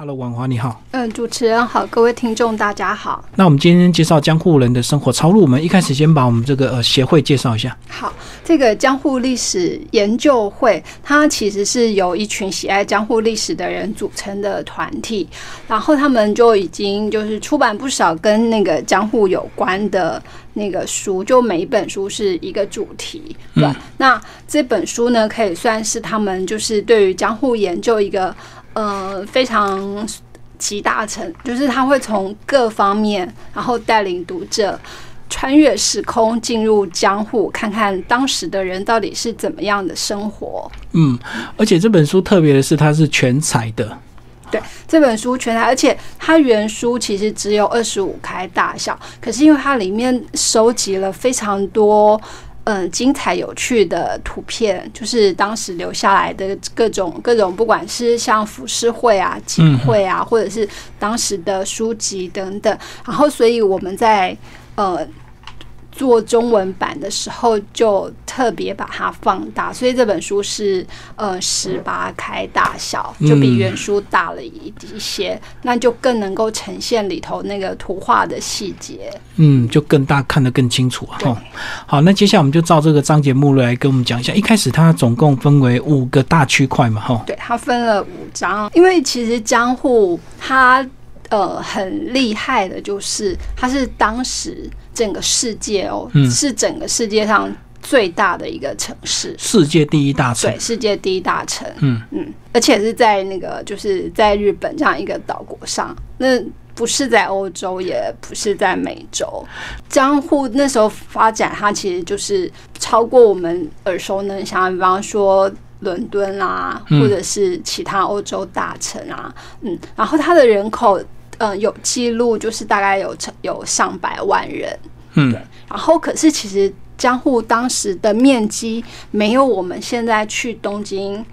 Hello，婉华你好。嗯，主持人好，各位听众大家好。那我们今天介绍江户人的生活超入，我们一开始先把我们这个呃协会介绍一下。好，这个江户历史研究会，它其实是由一群喜爱江户历史的人组成的团体，然后他们就已经就是出版不少跟那个江户有关的那个书，就每一本书是一个主题。对，那这本书呢，可以算是他们就是对于江户研究一个。呃，非常集大成，就是他会从各方面，然后带领读者穿越时空，进入江户，看看当时的人到底是怎么样的生活。嗯，而且这本书特别的是，它是全彩的。对，这本书全彩，而且它原书其实只有二十五开大小，可是因为它里面收集了非常多。嗯，精彩有趣的图片，就是当时留下来的各种各种，不管是像浮世绘啊、景绘啊，或者是当时的书籍等等。然后，所以我们在呃。做中文版的时候，就特别把它放大，所以这本书是呃十八开大小，就比原书大了一一些，那就更能够呈现里头那个图画的细节。嗯，就更大，看得更清楚哈。好，那接下来我们就照这个章节目录来跟我们讲一下。一开始它总共分为五个大区块嘛，哈。对，它分了五章，因为其实江户它呃很厉害的，就是它是当时。整个世界哦，是整个世界上最大的一个城市，世界第一大城，对，世界第一大城，嗯嗯，而且是在那个就是在日本这样一个岛国上，那不是在欧洲，也不是在美洲。江户那时候发展，它其实就是超过我们耳熟能详，比方说伦敦啊，或者是其他欧洲大城啊，嗯，然后它的人口。嗯，有记录就是大概有成有上百万人，嗯，对。然后可是其实江户当时的面积没有我们现在去东京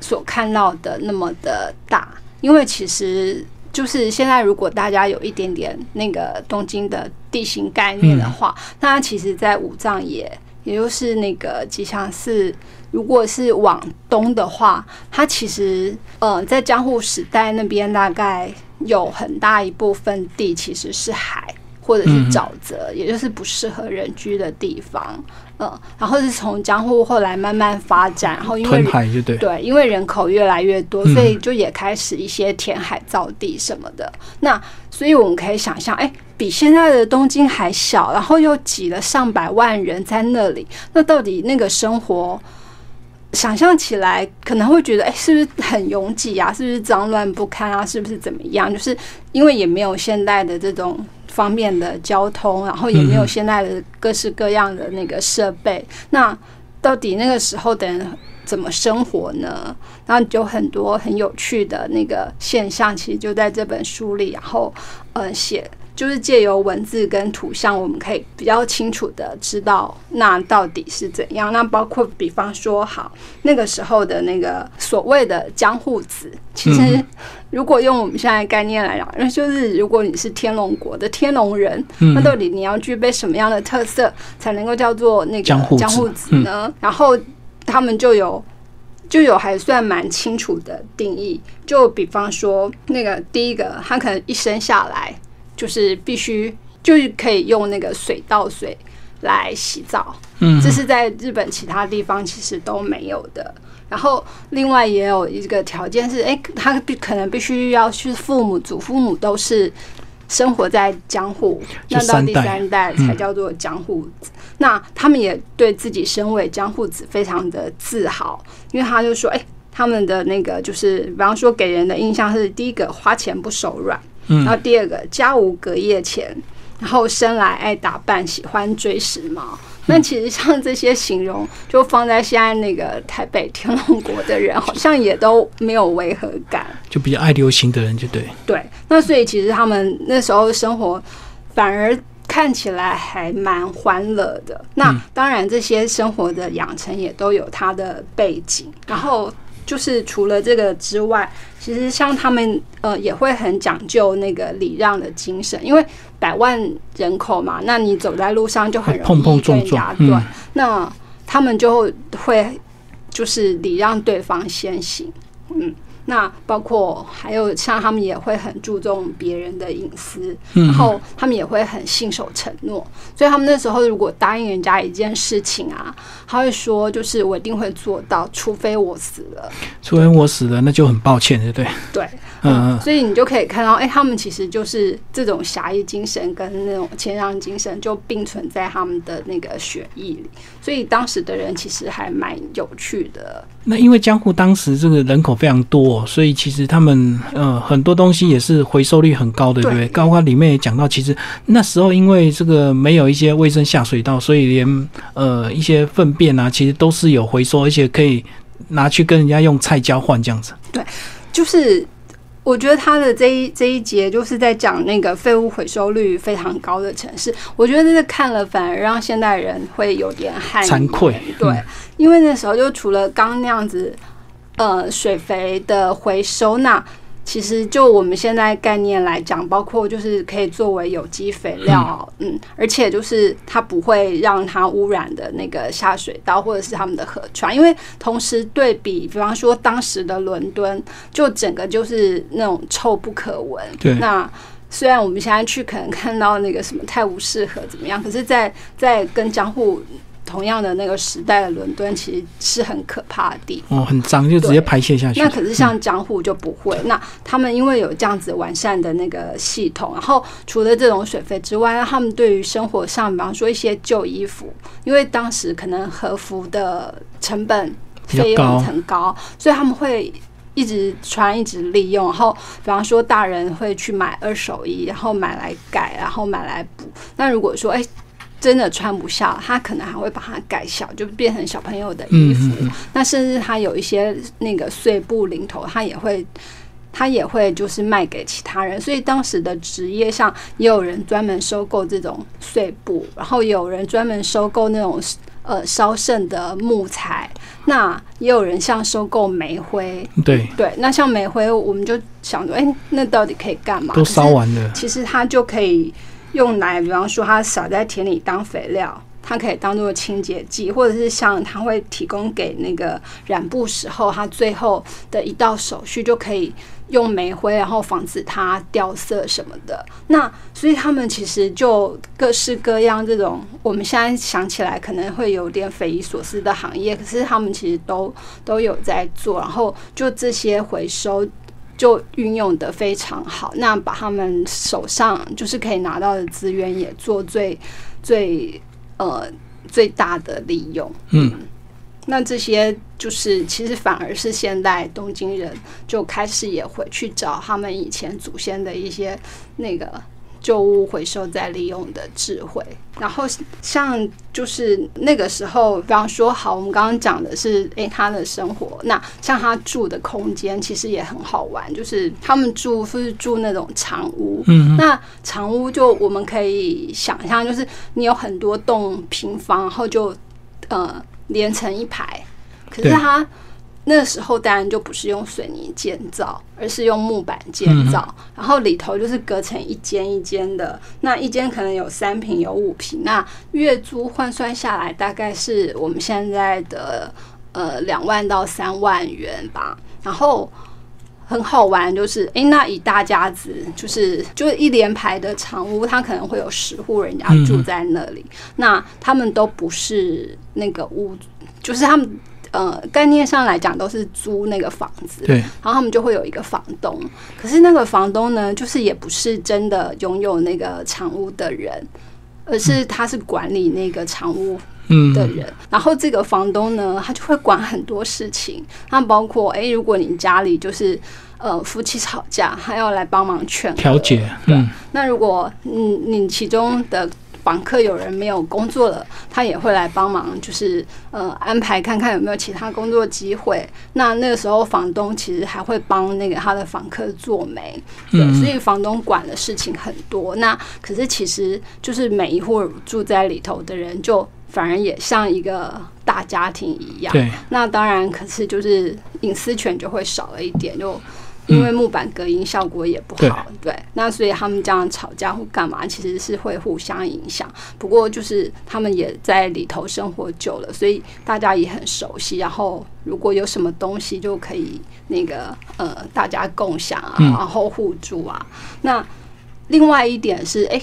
所看到的那么的大，因为其实就是现在如果大家有一点点那个东京的地形概念的话，那其实，在武藏野，也就是那个吉祥寺，如果是往东的话，它其实呃在江户时代那边大概。有很大一部分地其实是海或者是沼泽，也就是不适合人居的地方。嗯，然后是从江户后来慢慢发展，然后因为对对，因为人口越来越多，所以就也开始一些填海造地什么的。那所以我们可以想象，哎，比现在的东京还小，然后又挤了上百万人在那里，那到底那个生活？想象起来可能会觉得，哎，是不是很拥挤啊？是不是脏乱不堪啊？是不是怎么样？就是因为也没有现代的这种方面的交通，然后也没有现在的各式各样的那个设备。那到底那个时候的人怎么生活呢？然后就很多很有趣的那个现象，其实就在这本书里，然后呃写。就是借由文字跟图像，我们可以比较清楚的知道那到底是怎样。那包括比方说，好那个时候的那个所谓的江户子，其实如果用我们现在概念来讲，那就是如果你是天龙国的天龙人，那到底你要具备什么样的特色才能够叫做那个江户子呢？然后他们就有就有还算蛮清楚的定义。就比方说，那个第一个，他可能一生下来。就是必须就是可以用那个水稻水来洗澡，嗯，这是在日本其他地方其实都没有的。然后另外也有一个条件是，哎，他必可能必须要去父母祖父母都是生活在江户，那到第三代才叫做江户子。那他们也对自己身为江户子非常的自豪，因为他就说，哎，他们的那个就是，比方说给人的印象是第一个花钱不手软。然后第二个家无隔夜钱，然后生来爱打扮，喜欢追时髦。那其实像这些形容，就放在现在那个台北天龙国的人，好像也都没有违和感。就比较爱流行的人，就对。对，那所以其实他们那时候生活反而看起来还蛮欢乐的。那当然，这些生活的养成也都有它的背景。然后。就是除了这个之外，其实像他们呃也会很讲究那个礼让的精神，因为百万人口嘛，那你走在路上就很容易被人家对，那他们就会就是礼让对方先行，嗯，那包括还有像他们也会很注重别人的隐私，嗯然后他们也会很信守承诺。所以他们那时候如果答应人家一件事情啊，他会说就是我一定会做到，除非我死了。除非我死了，那就很抱歉，对不对？对，嗯嗯所以你就可以看到，哎、他们其实就是这种侠义精神跟那种谦让精神就并存在他们的那个血液里，所以当时的人其实还蛮有趣的。那因为江户当时这个人口非常多，所以其实他们呃很多东西也是回收率很高的，对不对？刚刚里面也讲到，其实那时候因为这个没有一些卫生下水道，所以连呃一些粪便啊，其实都是有回收，而且可以拿去跟人家用菜交换这样子。对就是我觉得他的这一这一节就是在讲那个废物回收率非常高的城市，我觉得这个看了反而让现代人会有点汗惭愧对，嗯。因为那时候就除了刚那样子，呃，水肥的回收，那其实就我们现在概念来讲，包括就是可以作为有机肥料，嗯而且就是它不会让它污染的那个下水道或者是他们的河川，因为同时对比，比方说当时的伦敦，就整个就是那种臭不可闻。对那虽然我们现在去可能看到那个什么泰晤士河怎么样，可是在，在跟江户同样的那个时代的伦敦，其实是很可怕的地方。哦，很脏，就直接排泄下去。那可是像江户就不会，那他们因为有这样子完善的那个系统，然后除了这种水费之外，他们对于生活上，比方说一些旧衣服，因为当时可能和服的成本费用很高，所以他们会。一直穿，一直利用，然后比方说大人会去买二手衣，然后买来改，然后买来补。那如果说哎、真的穿不下，他可能还会把它改小，就变成小朋友的衣服。那甚至他有一些那个碎布零头，他也会。他也会就是卖给其他人，所以当时的职业上也有人专门收购这种碎布，然后也有人专门收购那种呃烧剩的木材，那也有人像收购煤灰，对，对，那像煤灰我们就想着，哎、那到底可以干嘛？都烧完了。其实它就可以用来，比方说它撒在田里当肥料，它可以当做清洁剂，或者是像它会提供给那个染布时候，它最后的一道手续就可以用煤灰，然后防止它掉色什么的。那所以他们其实就各式各样这种，我们现在想起来可能会有点匪夷所思的行业，可是他们其实都都有在做，然后就这些回收。就运用的非常好，那把他们手上就是可以拿到的资源也做最最呃最大的利用。嗯，那这些就是其实反而是现代东京人就开始也会去找他们以前祖先的一些那个旧物回收再利用的智慧。然后像就是那个时候，比方说好，我们刚刚讲的是诶、他的生活，那像他住的空间其实也很好玩，就是他们住是住那种长屋，嗯嗯那长屋就我们可以想象，就是你有很多栋平房，然后就呃连成一排。可是对它那时候当然就不是用水泥建造，而是用木板建造，然后里头就是隔成一间一间的。那一间可能有三平有五平，那月租换算下来大概是我们现在的呃两万到三万元吧。然后很好玩，就是诶，那一大家子就是就是一连排的长屋，它可能会有十户人家住在那里。那他们都不是那个屋，就是他们呃概念上来讲都是租那个房子，对，然后他们就会有一个房东。可是那个房东呢，就是也不是真的拥有那个长屋的人，而是他是管理那个长屋嗯，的人，然后这个房东呢，他就会管很多事情，那包括诶，如果你家里就是呃夫妻吵架，他要来帮忙劝调解，嗯，那如果嗯你其中的访客有人没有工作了，他也会来帮忙，就是呃安排看看有没有其他工作机会。那那个时候房东其实还会帮那个他的访客做媒，对，嗯所以房东管的事情很多。那可是其实就是每一户住在里头的人就。反而也像一个大家庭一样，对，那当然，可是就是隐私权就会少了一点，就因为木板隔音效果也不好，对，那所以他们这样吵架或干嘛，其实是会互相影响。不过就是他们也在里头生活久了，所以大家也很熟悉。然后如果有什么东西，就可以那个呃大家共享啊，然后互助啊。那另外一点是，哎，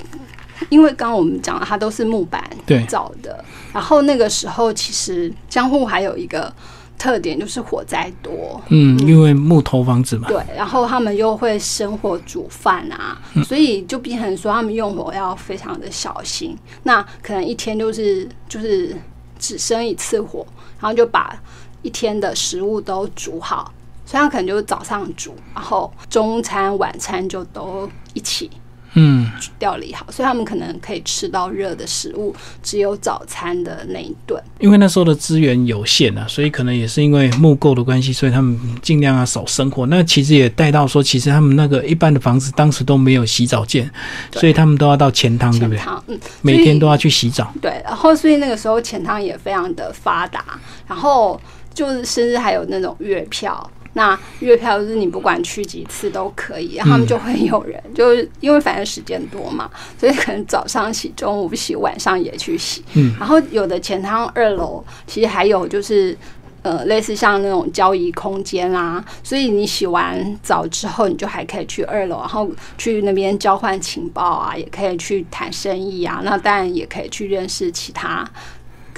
因为刚刚我们讲了，它都是木板造的，然后那个时候其实江户还有一个。特点就是火灾多，嗯，因为木头房子嘛。对，然后他们又会生火煮饭啊，所以就变成说他们用火要非常的小心。那可能一天就是就是只生一次火，然后就把一天的食物都煮好，所以他可能就是早上煮，然后中餐晚餐就都一起。嗯，料理好，所以他们可能可以吃到热的食物，只有早餐的那一顿。因为那时候的资源有限啊，所以可能也是因为木构的关系，所以他们尽量要少生火。那其实也带到说，其实他们那个一般的房子当时都没有洗澡间，所以他们都要到钱汤，对不对？嗯，每天都要去洗澡。对，然后所以那个时候钱汤也非常的发达，然后就是甚至还有那种月票。那月票就是你不管去几次都可以，他们就会有人，就是因为反正时间多嘛，所以可能早上洗，中午洗，晚上也去洗。嗯，然后有的前汤二楼其实还有就是呃类似像那种交易空间啦，所以你洗完澡之后，你就还可以去二楼，然后去那边交换情报啊，也可以去谈生意啊，那当然也可以去认识其他。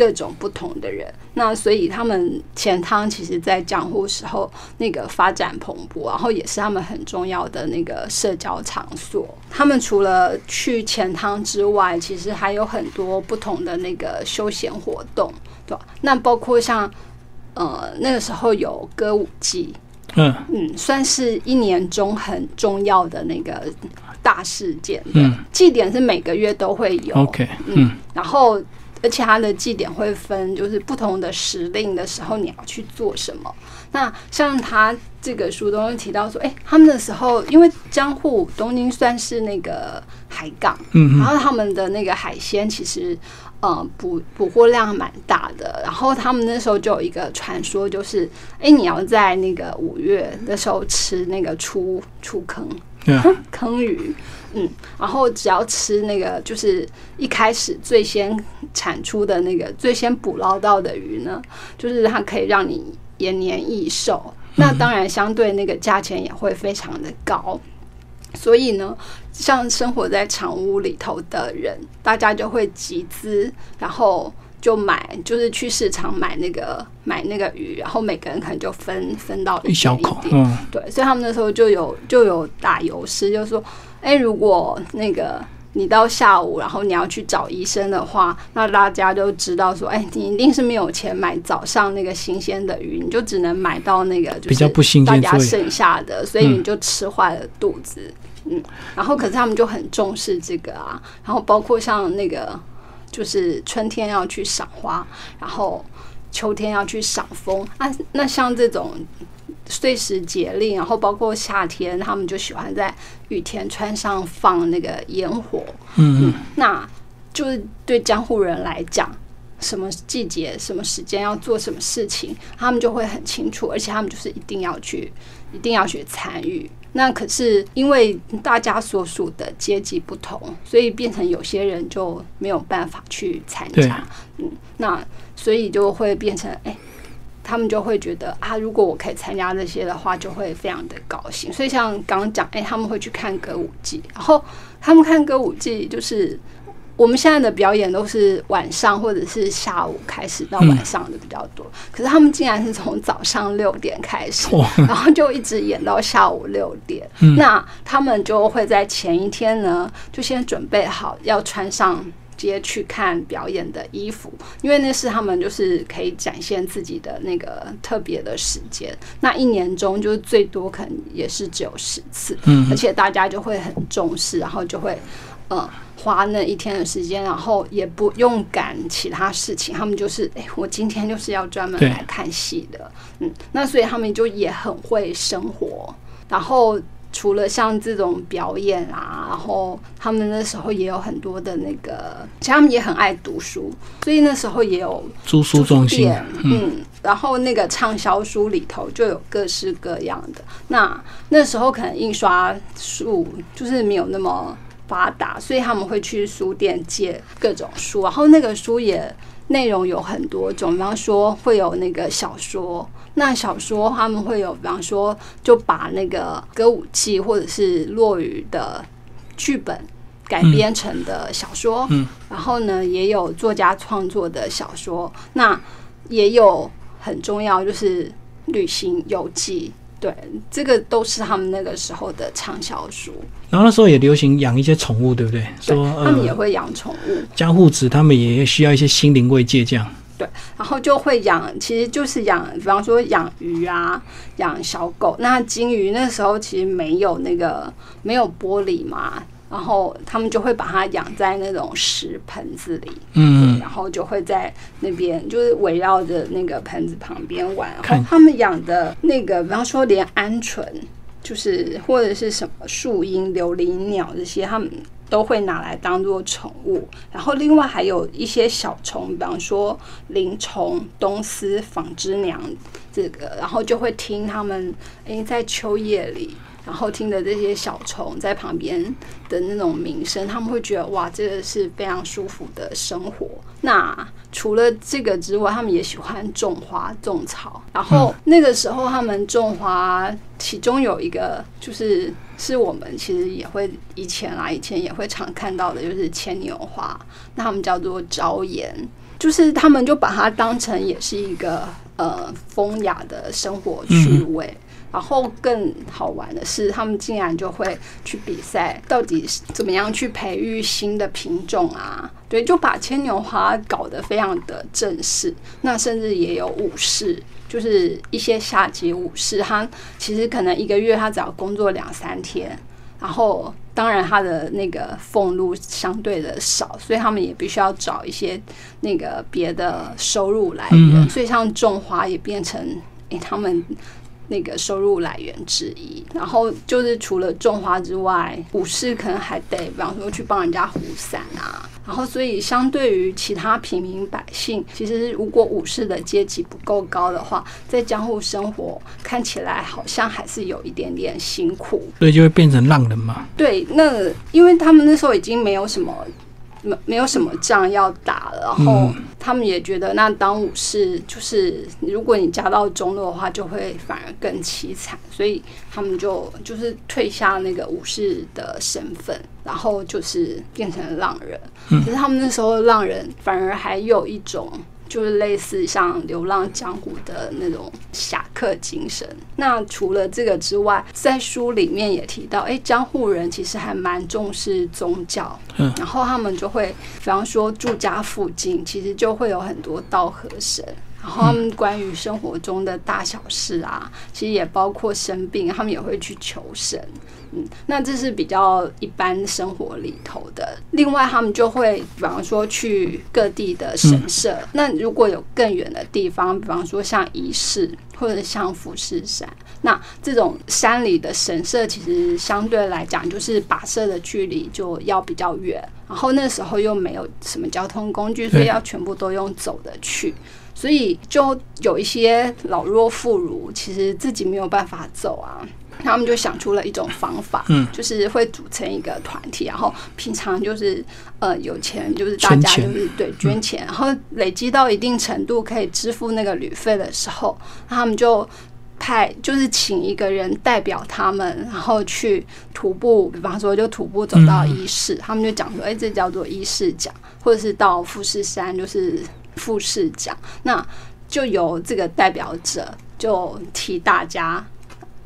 各种不同的人，那所以他们钱汤其实，在江户时候那个发展蓬勃，然后也是他们很重要的那个社交场所。他们除了去钱汤之外，其实还有很多不同的那个休闲活动，对吧？那包括像呃那个时候有歌舞伎，嗯嗯，算是一年中很重要的那个大事件。嗯，祭典是每个月都会有。OK，嗯，然后。而且它的祭典会分，就是不同的时令的时候，你要去做什么。那像他这个书中提到说，哎，他们的时候，因为江户东京算是那个海港，嗯，然后他们的那个海鲜其实，呃，捕捕获量蛮大的。然后他们那时候就有一个传说，就是，哎，你要在那个五月的时候吃那个出出坑。坑鱼，嗯，然后只要吃那个，就是一开始最先产出的那个最先捕捞到的鱼呢，就是它可以让你延年益寿。那当然，相对那个价钱也会非常的高。所以呢，像生活在长屋里头的人，大家就会集资，然后。就买，就是去市场买那个买那个鱼，然后每个人可能就分分到一小口，嗯，对，所以他们那时候就有就有打油诗，就说，哎，如果那个你到下午，然后你要去找医生的话，那大家就知道说，哎，你一定是没有钱买早上那个新鲜的鱼，你就只能买到那个比较不新鲜，大家剩下的，所以你就吃坏了肚子，嗯，然后可是他们就很重视这个啊，然后包括像那个。就是春天要去赏花，然后秋天要去赏枫啊。那像这种碎石节令，然后包括夏天，他们就喜欢在雨田川上放那个烟火。嗯嗯，那就是对江户人来讲，什么季节、什么时间要做什么事情，他们就会很清楚，而且他们就是一定要去，一定要去参与。那可是因为大家所属的阶级不同，所以变成有些人就没有办法去参加。嗯，那所以就会变成，哎，他们就会觉得啊，如果我可以参加这些的话，就会非常的高兴。所以像刚刚讲，哎，他们会去看歌舞伎，然后他们看歌舞伎就是。我们现在的表演都是晚上或者是下午开始到晚上的比较多，可是他们竟然是从早上六点开始，然后就一直演到下午六点。那他们就会在前一天呢，就先准备好要穿上街去看表演的衣服，因为那是他们就是可以展现自己的那个特别的时间。那一年中就是最多可能也是只有十次，而且大家就会很重视，然后就会嗯。花那一天的时间，然后也不用赶其他事情，他们就是哎，我今天就是要专门来看戏的，嗯，那所以他们就也很会生活。然后除了像这种表演啊，然后他们那时候也有很多的那个，其实他们也很爱读书，所以那时候也有租书中心，嗯，然后那个畅销书里头就有各式各样的。那那时候可能印刷术就是没有那么发达，所以他们会去书店借各种书，然后那个书也内容有很多种，比方说会有那个小说。那小说他们会有，比方说就把那个歌舞伎或者是落语的剧本改编成的小说，嗯，然后呢也有作家创作的小说，那也有很重要就是旅行游记，对，这个都是他们那个时候的畅销书。然后那时候也流行养一些宠物，对不对？对，说他们也呃，会养宠物。家护子他们也需要一些心灵慰藉，这样。对然后就会养，其实就是养，比方说养鱼啊，养小狗。那金鱼那时候其实没有那个没有玻璃嘛，然后他们就会把它养在那种石盆子里，嗯，然后就会在那边就是围绕着那个盆子旁边玩。然后他们养的那个，比方说连鹌鹑，就是或者是什么树鹰、琉璃鸟这些，他们都会拿来当做宠物。然后另外还有一些小虫，比方说灵虫、东丝、纺织娘这个，然后就会听他们诶在秋夜里。然后听着这些小虫在旁边的那种鸣声，他们会觉得哇，这个是非常舒服的生活。那除了这个之外，他们也喜欢种花、种草。然后那个时候他们种花，其中有一个就是是我们其实也会以前啊，以前也会常看到的，就是牵牛花。那他们叫做朝颜，就是他们就把它当成也是一个呃风雅的生活趣味。然后更好玩的是，他们竟然就会去比赛，到底是怎么样去培育新的品种啊？对，就把牵牛花搞得非常的正式。那甚至也有武士，就是一些下级武士，他其实可能一个月他只要工作两三天，然后当然他的那个俸禄相对的少，所以他们也必须要找一些那个别的收入来源。所以像种花也变成诶、他们。那个收入来源之一，然后就是除了种花之外，武士可能还得，比方说去帮人家扶伞啊。然后，所以相对于其他平民百姓，其实如果武士的阶级不够高的话，在江户生活看起来好像还是有一点点辛苦。所以就会变成浪人嘛。对，那因为他们那时候已经没有什么。没没有什么仗要打了，然后嗯他们也觉得，那当武士就是如果你家道中落的话，就会反而更凄惨，所以他们就就是退下那个武士的身份，然后就是变成浪人。嗯可是他们那时候浪人反而还有一种。就是类似像流浪江湖的那种侠客精神。那除了这个之外，在书里面也提到，哎、江户人其实还蛮重视宗教，嗯然后他们就会，比方说住家附近，其实就会有很多道和神。然后他们关于生活中的大小事啊，其实也包括生病，他们也会去求神。嗯，那这是比较一般生活里头的。另外，他们就会，比方说去各地的神社。那如果有更远的地方，比方说像仪式或者像富士山，那这种山里的神社，其实相对来讲，就是跋涉的距离就要比较远。然后那时候又没有什么交通工具，所以要全部都用走的去。所以就有一些老弱妇孺，其实自己没有办法走啊，他们就想出了一种方法，嗯就是会组成一个团体，然后平常就是呃有钱就是大家就是对捐钱，然后累积到一定程度可以支付那个旅费的时候，他们就。派就是请一个人代表他们，然后去徒步，比方说就徒步走到伊势，他们就讲说，哎、这叫做伊势奖，或者是到富士山就是富士奖，那就由这个代表者就替大家。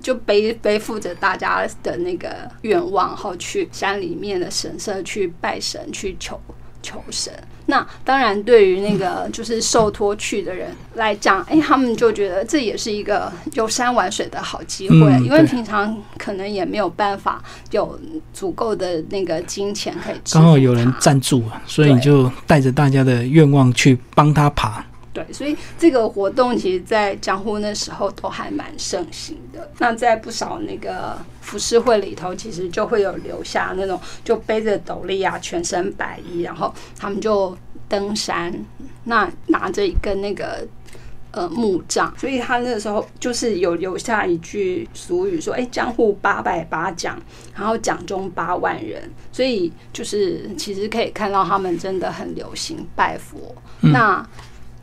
就背背负着大家的那个愿望，然后去山里面的神社去拜神，去求求神。那当然，对于那个就是受托去的人来讲，哎、他们就觉得这也是一个游山玩水的好机会，嗯因为平常可能也没有办法有足够的那个金钱可以刚好有人赞助啊，所以你就带着大家的愿望去帮他爬。对，所以这个活动其实，在江户那时候都还蛮盛行的。那在不少那个浮世绘里头，其实就会有留下那种就背着斗笠啊，全身白衣，然后他们就登山，那拿着一根那个呃木杖，所以他那个时候就是有留下一句俗语说：“哎，江户八百八将，然后奖中八万人。”所以就是其实可以看到他们真的很流行拜佛。那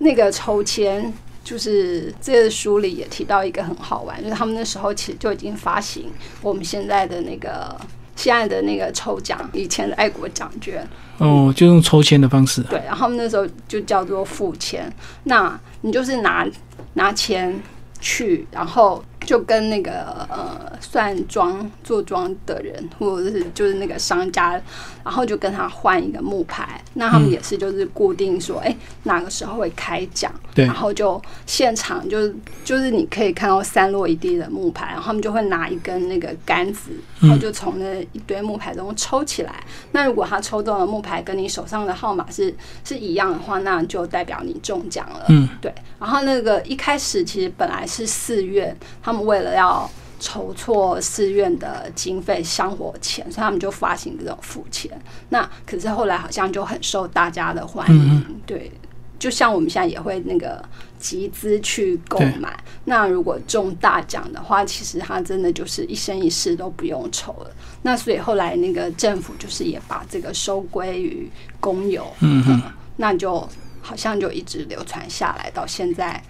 那个抽签，就是这个书里也提到一个很好玩，就是他们那时候其实就已经发行我们现在的那个现在的那个抽奖，以前的爱国奖券。哦，就用抽签的方式。对，然后他们那时候就叫做付签。那你就是拿拿钱去，然后就跟那个呃算庄做庄的人，或者是就是那个商家，然后就跟他换一个木牌。那他们也是就是固定说，哎，哪个时候会开奖，然后就现场就就是你可以看到散落一地的木牌，然后他们就会拿一根那个杆子，然后就从那一堆木牌中抽起来。那如果他抽中的木牌跟你手上的号码是是一样的话，那就代表你中奖了。嗯，对。然后那个一开始其实本来是四月，他们为了要筹措寺院的经费香火钱，所以他们就发行这种付钱。那可是后来好像就很受大家的欢迎，对。就像我们现在也会那个集资去购买，那如果中大奖的话，其实他真的就是一生一世都不用愁了。那所以后来那个政府就是也把这个收归于公有，嗯哼，那就好像就一直流传下来，到现在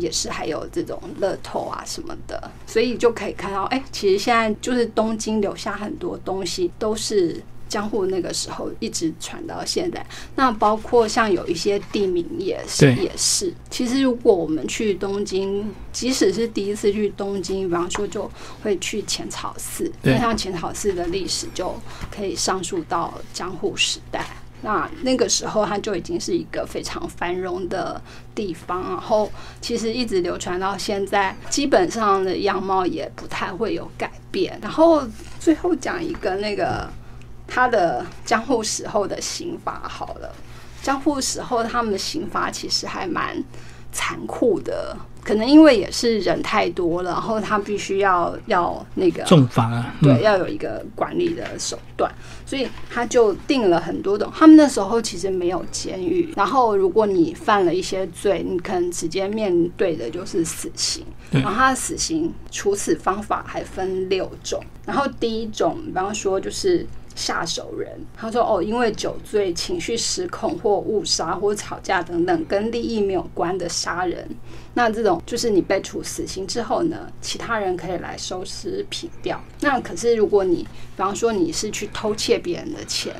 也是还有这种乐透啊什么的，所以就可以看到，哎，其实现在就是东京留下很多东西都是。江户那个时候一直传到现在，那包括像有一些地名也是也是。其实如果我们去东京，即使是第一次去东京，比方说就会去浅草寺，那像浅草寺的历史就可以上溯到江户时代。那那个时候它就已经是一个非常繁荣的地方，然后其实一直流传到现在，基本上的样貌也不太会有改变。然后最后讲一个那个。他的江户时候的刑罚好了，江户时候他们的刑罚其实还蛮残酷的，可能因为也是人太多了，然后他必须要要那个重罚，对，要有一个管理的手段，所以他就定了很多种。他们那时候其实没有监狱，然后如果你犯了一些罪，你可能直接面对的就是死刑。然后他的死刑处死方法还分六种，然后第一种，比方说就是。下手人，他说：“哦，因为酒醉、情绪失控或误杀或吵架等等，跟利益没有关的杀人，那这种就是你被处死刑之后呢，其他人可以来收尸品掉。那可是如果你，比方说你是去偷窃别人的钱，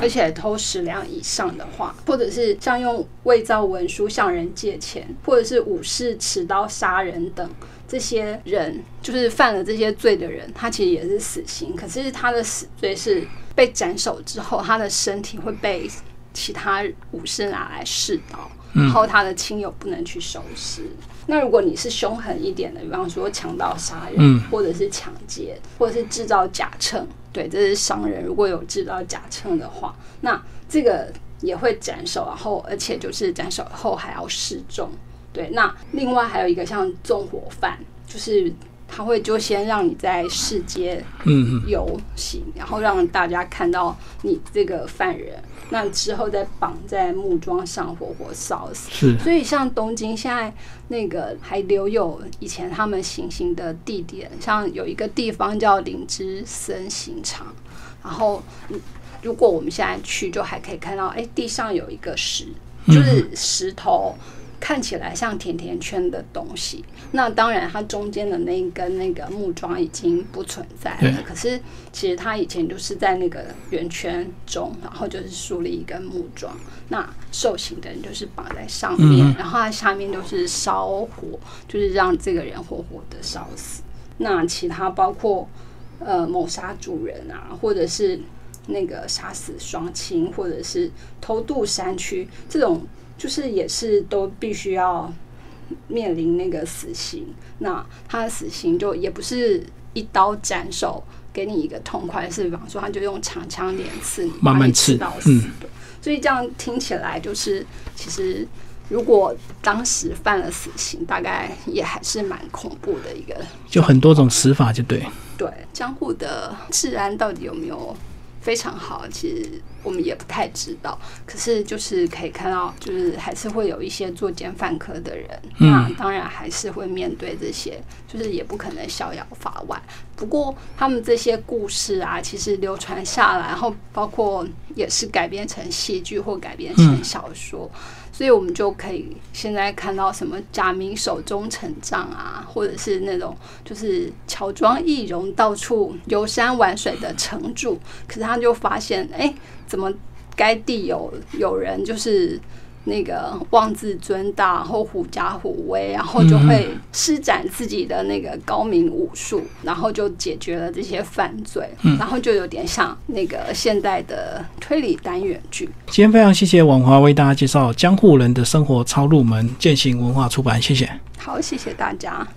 而且偷十两以上的话，或者是像用伪造文书向人借钱，或者是武士持刀杀人等。”这些人就是犯了这些罪的人，他其实也是死刑。可是他的死罪是被斩首之后，他的身体会被其他武士拿来试刀，然后他的亲友不能去收尸。那如果你是凶狠一点的，比方说强盗杀人，或者是抢劫，或者是制造假秤，对，这是商人。如果有制造假秤的话，那这个也会斩首，然后而且就是斩首后还要示众。对，那另外还有一个像纵火犯，就是他会就先让你在世界游行，然后让大家看到你这个犯人，那之后再绑在木桩上活活烧死。是，所以像东京现在那个还留有以前他们行刑的地点，像有一个地方叫灵芝森刑场，然后如果我们现在去，就还可以看到，哎，地上有一个石，就是石头。看起来像甜甜圈的东西，那当然它中间的那一根那个木桩已经不存在了。可是其实它以前就是在那个圆圈中，然后就是竖立一根木桩。那受刑的人就是绑在上面，然后它下面就是烧火，就是让这个人活活的烧死。那其他包括呃谋杀主人啊，或者是那个杀死双亲，或者是偷渡山区这种。就是也是都必须要面临那个死刑，那他的死刑就也不是一刀斩首给你一个痛快，是比方说他就用长枪连刺你，慢慢刺到死。所以这样听起来就是，其实如果当时犯了死刑，大概也还是蛮恐怖的一个。就很多种死法，就对。对，江户的治安到底有没有非常好，其实我们也不太知道。可是就是可以看到，就是还是会有一些作奸犯科的人，那当然还是会面对这些，就是也不可能逍遥法外。不过他们这些故事啊，其实流传下来，然后包括也是改编成戏剧或改编成小说。所以我们就可以现在看到什么假名手中成杖啊，或者是那种就是乔装易容到处游山玩水的城主，可是他就发现，哎，怎么该地有有人就是。那个妄自尊大，然后狐假虎威，然后就会施展自己的那个高明武术，然后就解决了这些犯罪，然后就有点像那个现代的推理单元剧。今天非常谢谢王华为大家介绍江户人的生活超入门，践行文化出版，谢谢。好，谢谢大家。